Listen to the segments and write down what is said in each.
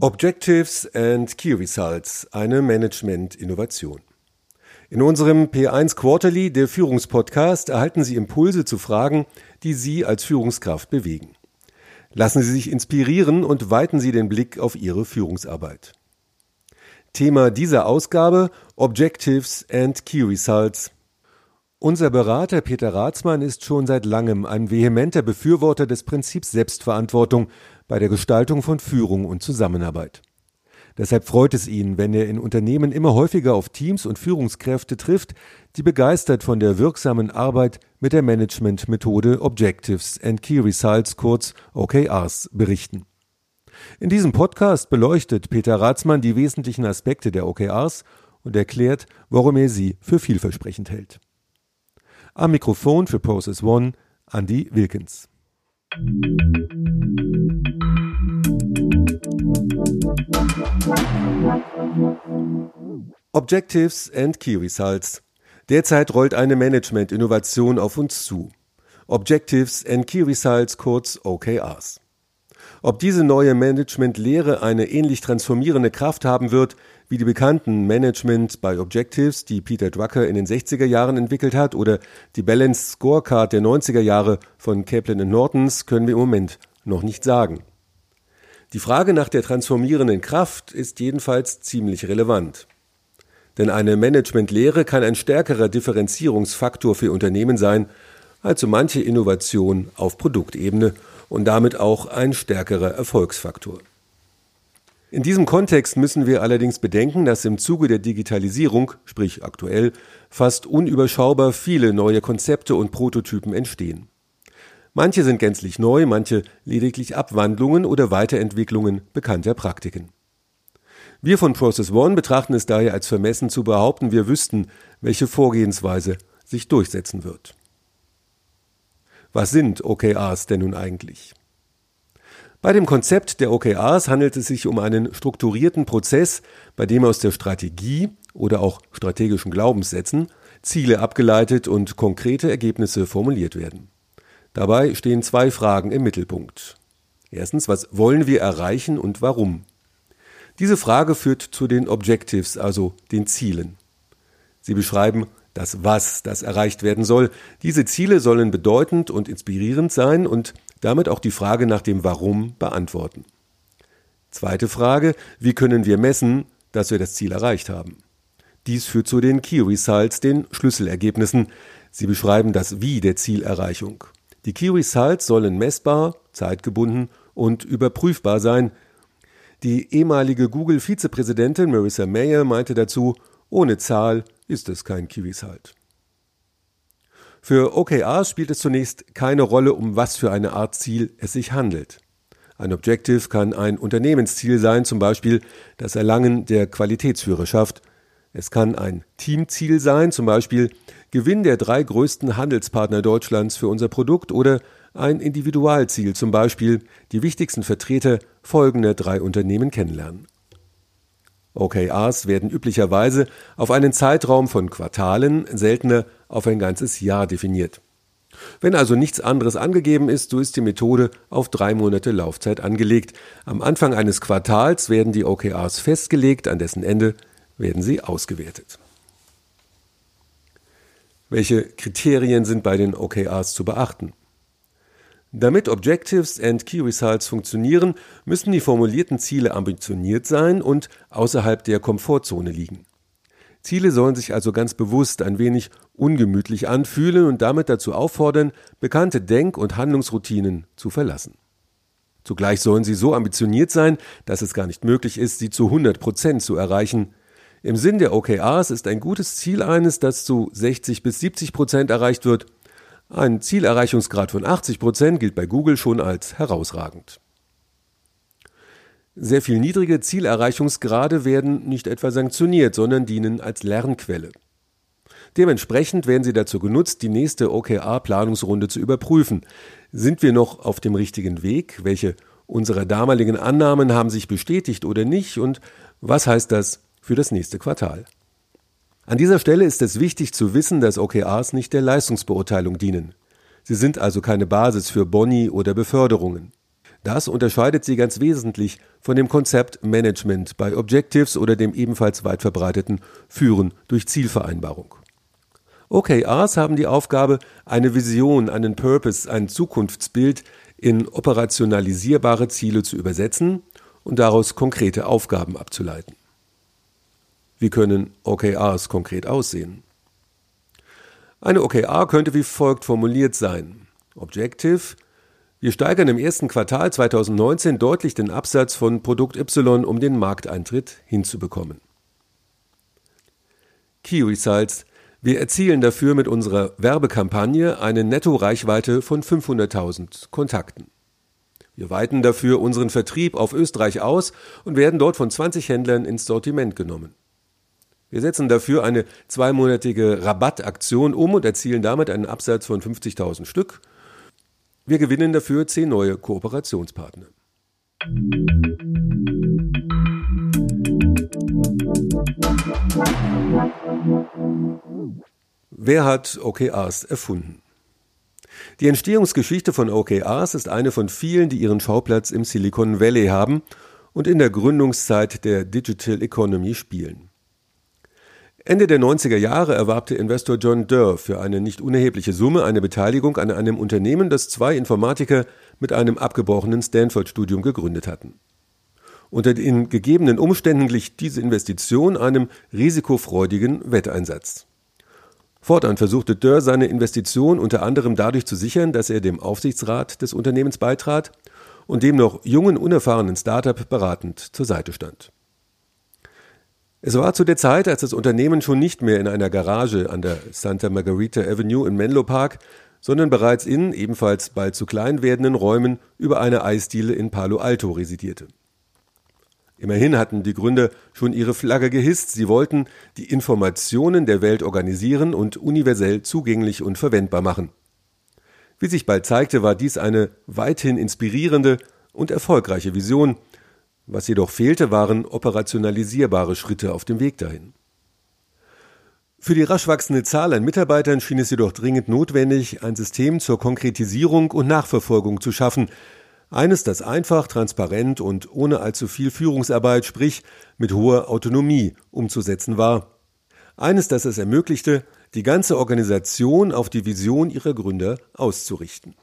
Objectives and Key Results, eine Management-Innovation. In unserem P1 Quarterly, der Führungspodcast, erhalten Sie Impulse zu Fragen, die Sie als Führungskraft bewegen. Lassen Sie sich inspirieren und weiten Sie den Blick auf Ihre Führungsarbeit. Thema dieser Ausgabe Objectives and Key Results. Unser Berater Peter Rathmann ist schon seit langem ein vehementer Befürworter des Prinzips Selbstverantwortung bei der Gestaltung von Führung und Zusammenarbeit. Deshalb freut es ihn, wenn er in Unternehmen immer häufiger auf Teams und Führungskräfte trifft, die begeistert von der wirksamen Arbeit mit der Managementmethode Objectives and Key Results kurz OKRs berichten. In diesem Podcast beleuchtet Peter Ratzmann die wesentlichen Aspekte der OKRs und erklärt, warum er sie für vielversprechend hält. Am Mikrofon für Process One Andy Wilkins. Objectives and Key Results. Derzeit rollt eine Management-Innovation auf uns zu. Objectives and Key Results, kurz OKRs. Ob diese neue Management-Lehre eine ähnlich transformierende Kraft haben wird wie die bekannten Management by Objectives, die Peter Drucker in den 60er Jahren entwickelt hat, oder die Balanced Scorecard der 90er Jahre von Kaplan Nortons, können wir im Moment noch nicht sagen. Die Frage nach der transformierenden Kraft ist jedenfalls ziemlich relevant. Denn eine Managementlehre kann ein stärkerer Differenzierungsfaktor für Unternehmen sein als so manche Innovation auf Produktebene und damit auch ein stärkerer Erfolgsfaktor. In diesem Kontext müssen wir allerdings bedenken, dass im Zuge der Digitalisierung, sprich aktuell, fast unüberschaubar viele neue Konzepte und Prototypen entstehen. Manche sind gänzlich neu, manche lediglich Abwandlungen oder Weiterentwicklungen bekannter Praktiken. Wir von Process One betrachten es daher als vermessen zu behaupten, wir wüssten, welche Vorgehensweise sich durchsetzen wird. Was sind OKRs denn nun eigentlich? Bei dem Konzept der OKRs handelt es sich um einen strukturierten Prozess, bei dem aus der Strategie oder auch strategischen Glaubenssätzen Ziele abgeleitet und konkrete Ergebnisse formuliert werden. Dabei stehen zwei Fragen im Mittelpunkt. Erstens, was wollen wir erreichen und warum? Diese Frage führt zu den Objectives, also den Zielen. Sie beschreiben das Was, das erreicht werden soll. Diese Ziele sollen bedeutend und inspirierend sein und damit auch die Frage nach dem Warum beantworten. Zweite Frage, wie können wir messen, dass wir das Ziel erreicht haben? Dies führt zu den Key Results, den Schlüsselergebnissen. Sie beschreiben das Wie der Zielerreichung. Die Key Results sollen messbar, zeitgebunden und überprüfbar sein. Die ehemalige Google-Vizepräsidentin Marissa Mayer meinte dazu, ohne Zahl ist es kein Key Result. Für OKRs spielt es zunächst keine Rolle, um was für eine Art Ziel es sich handelt. Ein Objective kann ein Unternehmensziel sein, zum Beispiel das Erlangen der Qualitätsführerschaft. Es kann ein Teamziel sein, zum Beispiel Gewinn der drei größten Handelspartner Deutschlands für unser Produkt oder ein Individualziel, zum Beispiel die wichtigsten Vertreter folgender drei Unternehmen kennenlernen. OKRs werden üblicherweise auf einen Zeitraum von Quartalen, seltener auf ein ganzes Jahr definiert. Wenn also nichts anderes angegeben ist, so ist die Methode auf drei Monate Laufzeit angelegt. Am Anfang eines Quartals werden die OKRs festgelegt, an dessen Ende werden sie ausgewertet. Welche Kriterien sind bei den OKRs zu beachten? Damit Objectives and Key Results funktionieren, müssen die formulierten Ziele ambitioniert sein und außerhalb der Komfortzone liegen. Ziele sollen sich also ganz bewusst ein wenig ungemütlich anfühlen und damit dazu auffordern, bekannte Denk- und Handlungsroutinen zu verlassen. Zugleich sollen sie so ambitioniert sein, dass es gar nicht möglich ist, sie zu 100 Prozent zu erreichen, im Sinn der OKRs ist ein gutes Ziel eines, das zu 60 bis 70 Prozent erreicht wird. Ein Zielerreichungsgrad von 80 Prozent gilt bei Google schon als herausragend. Sehr viel niedrige Zielerreichungsgrade werden nicht etwa sanktioniert, sondern dienen als Lernquelle. Dementsprechend werden sie dazu genutzt, die nächste OKR-Planungsrunde zu überprüfen. Sind wir noch auf dem richtigen Weg? Welche unserer damaligen Annahmen haben sich bestätigt oder nicht? Und was heißt das für das nächste Quartal. An dieser Stelle ist es wichtig zu wissen, dass OKRs nicht der Leistungsbeurteilung dienen. Sie sind also keine Basis für Boni oder Beförderungen. Das unterscheidet sie ganz wesentlich von dem Konzept Management bei Objectives oder dem ebenfalls weit verbreiteten Führen durch Zielvereinbarung. OKRs haben die Aufgabe, eine Vision, einen Purpose, ein Zukunftsbild in operationalisierbare Ziele zu übersetzen und daraus konkrete Aufgaben abzuleiten. Wie können OKRs konkret aussehen? Eine OKR könnte wie folgt formuliert sein. Objective wir steigern im ersten Quartal 2019 deutlich den Absatz von Produkt Y, um den Markteintritt hinzubekommen. Key Results. Wir erzielen dafür mit unserer Werbekampagne eine Netto-Reichweite von 500.000 Kontakten. Wir weiten dafür unseren Vertrieb auf Österreich aus und werden dort von 20 Händlern ins Sortiment genommen. Wir setzen dafür eine zweimonatige Rabattaktion um und erzielen damit einen Absatz von 50.000 Stück wir gewinnen dafür zehn neue Kooperationspartner. Wer hat OKRs erfunden? Die Entstehungsgeschichte von OKRs ist eine von vielen, die ihren Schauplatz im Silicon Valley haben und in der Gründungszeit der Digital Economy spielen. Ende der 90er Jahre erwarb der Investor John Durr für eine nicht unerhebliche Summe eine Beteiligung an einem Unternehmen, das zwei Informatiker mit einem abgebrochenen Stanford-Studium gegründet hatten. Unter den gegebenen Umständen glich diese Investition einem risikofreudigen Wetteinsatz. Fortan versuchte Dörr seine Investition unter anderem dadurch zu sichern, dass er dem Aufsichtsrat des Unternehmens beitrat und dem noch jungen, unerfahrenen Startup beratend zur Seite stand. Es war zu der Zeit, als das Unternehmen schon nicht mehr in einer Garage an der Santa Margarita Avenue in Menlo Park, sondern bereits in ebenfalls bald zu klein werdenden Räumen über eine Eisdiele in Palo Alto residierte. Immerhin hatten die Gründer schon ihre Flagge gehisst, sie wollten die Informationen der Welt organisieren und universell zugänglich und verwendbar machen. Wie sich bald zeigte, war dies eine weithin inspirierende und erfolgreiche Vision, was jedoch fehlte, waren operationalisierbare Schritte auf dem Weg dahin. Für die rasch wachsende Zahl an Mitarbeitern schien es jedoch dringend notwendig, ein System zur Konkretisierung und Nachverfolgung zu schaffen, eines, das einfach, transparent und ohne allzu viel Führungsarbeit, sprich mit hoher Autonomie umzusetzen war. Eines, das es ermöglichte, die ganze Organisation auf die Vision ihrer Gründer auszurichten.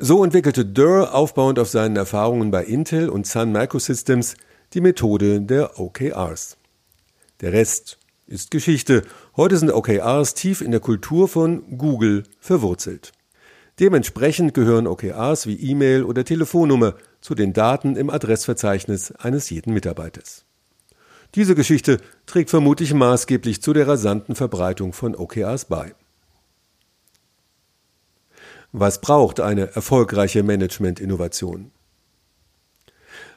So entwickelte Durr aufbauend auf seinen Erfahrungen bei Intel und Sun Microsystems die Methode der OKRs. Der Rest ist Geschichte. Heute sind OKRs tief in der Kultur von Google verwurzelt. Dementsprechend gehören OKRs wie E-Mail oder Telefonnummer zu den Daten im Adressverzeichnis eines jeden Mitarbeiters. Diese Geschichte trägt vermutlich maßgeblich zu der rasanten Verbreitung von OKRs bei. Was braucht eine erfolgreiche Management-Innovation?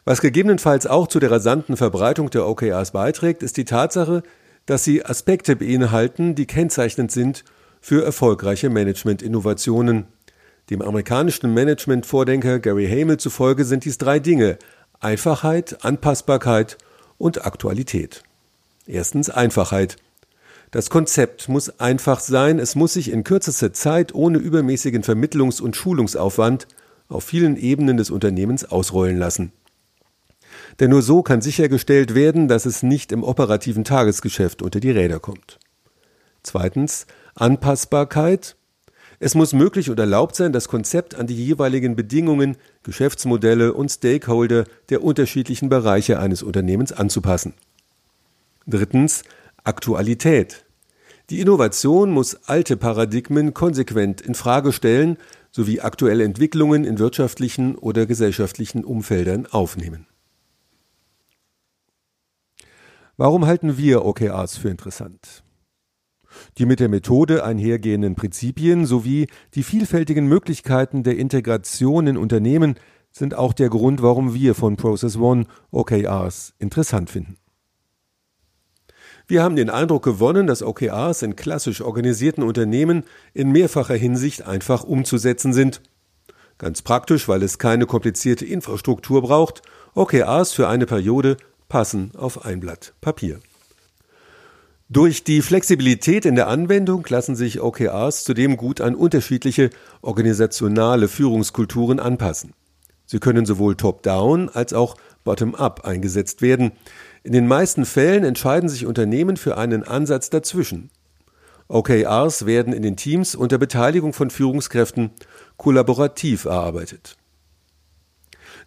Was gegebenenfalls auch zu der rasanten Verbreitung der OKRs beiträgt, ist die Tatsache, dass sie Aspekte beinhalten, die kennzeichnend sind für erfolgreiche Management-Innovationen. Dem amerikanischen Management-Vordenker Gary Hamel zufolge sind dies drei Dinge Einfachheit, Anpassbarkeit und Aktualität. Erstens Einfachheit. Das Konzept muss einfach sein, es muss sich in kürzester Zeit ohne übermäßigen Vermittlungs- und Schulungsaufwand auf vielen Ebenen des Unternehmens ausrollen lassen. Denn nur so kann sichergestellt werden, dass es nicht im operativen Tagesgeschäft unter die Räder kommt. Zweitens Anpassbarkeit. Es muss möglich und erlaubt sein, das Konzept an die jeweiligen Bedingungen, Geschäftsmodelle und Stakeholder der unterschiedlichen Bereiche eines Unternehmens anzupassen. Drittens Aktualität. Die Innovation muss alte Paradigmen konsequent in Frage stellen sowie aktuelle Entwicklungen in wirtschaftlichen oder gesellschaftlichen Umfeldern aufnehmen. Warum halten wir OKRs für interessant? Die mit der Methode einhergehenden Prinzipien sowie die vielfältigen Möglichkeiten der Integration in Unternehmen sind auch der Grund, warum wir von Process One OKRs interessant finden. Wir haben den Eindruck gewonnen, dass OKRs in klassisch organisierten Unternehmen in mehrfacher Hinsicht einfach umzusetzen sind. Ganz praktisch, weil es keine komplizierte Infrastruktur braucht. OKRs für eine Periode passen auf ein Blatt Papier. Durch die Flexibilität in der Anwendung lassen sich OKRs zudem gut an unterschiedliche organisationale Führungskulturen anpassen. Sie können sowohl top-down als auch bottom-up eingesetzt werden. In den meisten Fällen entscheiden sich Unternehmen für einen Ansatz dazwischen. OKRs werden in den Teams unter Beteiligung von Führungskräften kollaborativ erarbeitet.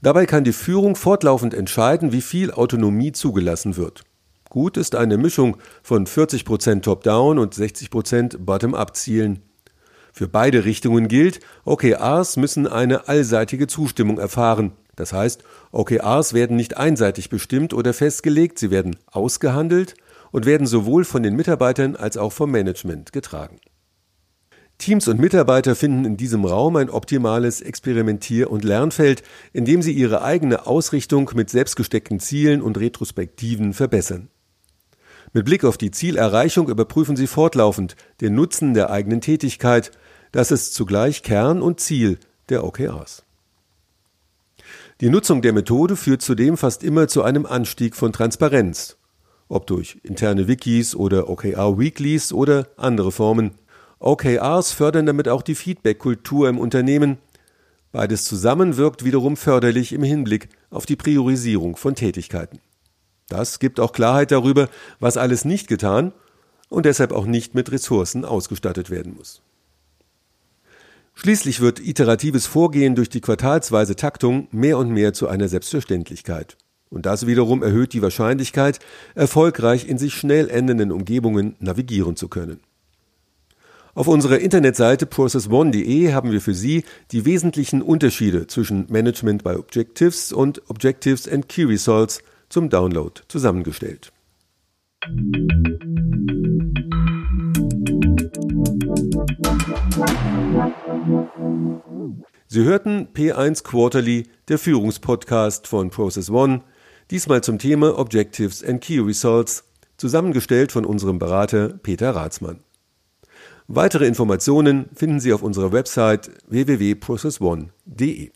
Dabei kann die Führung fortlaufend entscheiden, wie viel Autonomie zugelassen wird. Gut ist eine Mischung von 40% Top-Down und 60% Bottom-Up-Zielen. Für beide Richtungen gilt, OKRs müssen eine allseitige Zustimmung erfahren. Das heißt, OKRs werden nicht einseitig bestimmt oder festgelegt, sie werden ausgehandelt und werden sowohl von den Mitarbeitern als auch vom Management getragen. Teams und Mitarbeiter finden in diesem Raum ein optimales Experimentier- und Lernfeld, in dem sie ihre eigene Ausrichtung mit selbstgesteckten Zielen und Retrospektiven verbessern. Mit Blick auf die Zielerreichung überprüfen Sie fortlaufend den Nutzen der eigenen Tätigkeit. Das ist zugleich Kern und Ziel der OKRs. Die Nutzung der Methode führt zudem fast immer zu einem Anstieg von Transparenz, ob durch interne Wikis oder OKR Weeklies oder andere Formen. OKRs fördern damit auch die Feedback-Kultur im Unternehmen. Beides zusammen wirkt wiederum förderlich im Hinblick auf die Priorisierung von Tätigkeiten. Das gibt auch Klarheit darüber, was alles nicht getan und deshalb auch nicht mit Ressourcen ausgestattet werden muss. Schließlich wird iteratives Vorgehen durch die quartalsweise Taktung mehr und mehr zu einer Selbstverständlichkeit. Und das wiederum erhöht die Wahrscheinlichkeit, erfolgreich in sich schnell ändernden Umgebungen navigieren zu können. Auf unserer Internetseite processone.de haben wir für Sie die wesentlichen Unterschiede zwischen Management by Objectives und Objectives and Key Results zum Download zusammengestellt. Sie hörten P1 Quarterly, der Führungspodcast von Process One, diesmal zum Thema Objectives and Key Results, zusammengestellt von unserem Berater Peter Ratzmann. Weitere Informationen finden Sie auf unserer Website www.processone.de.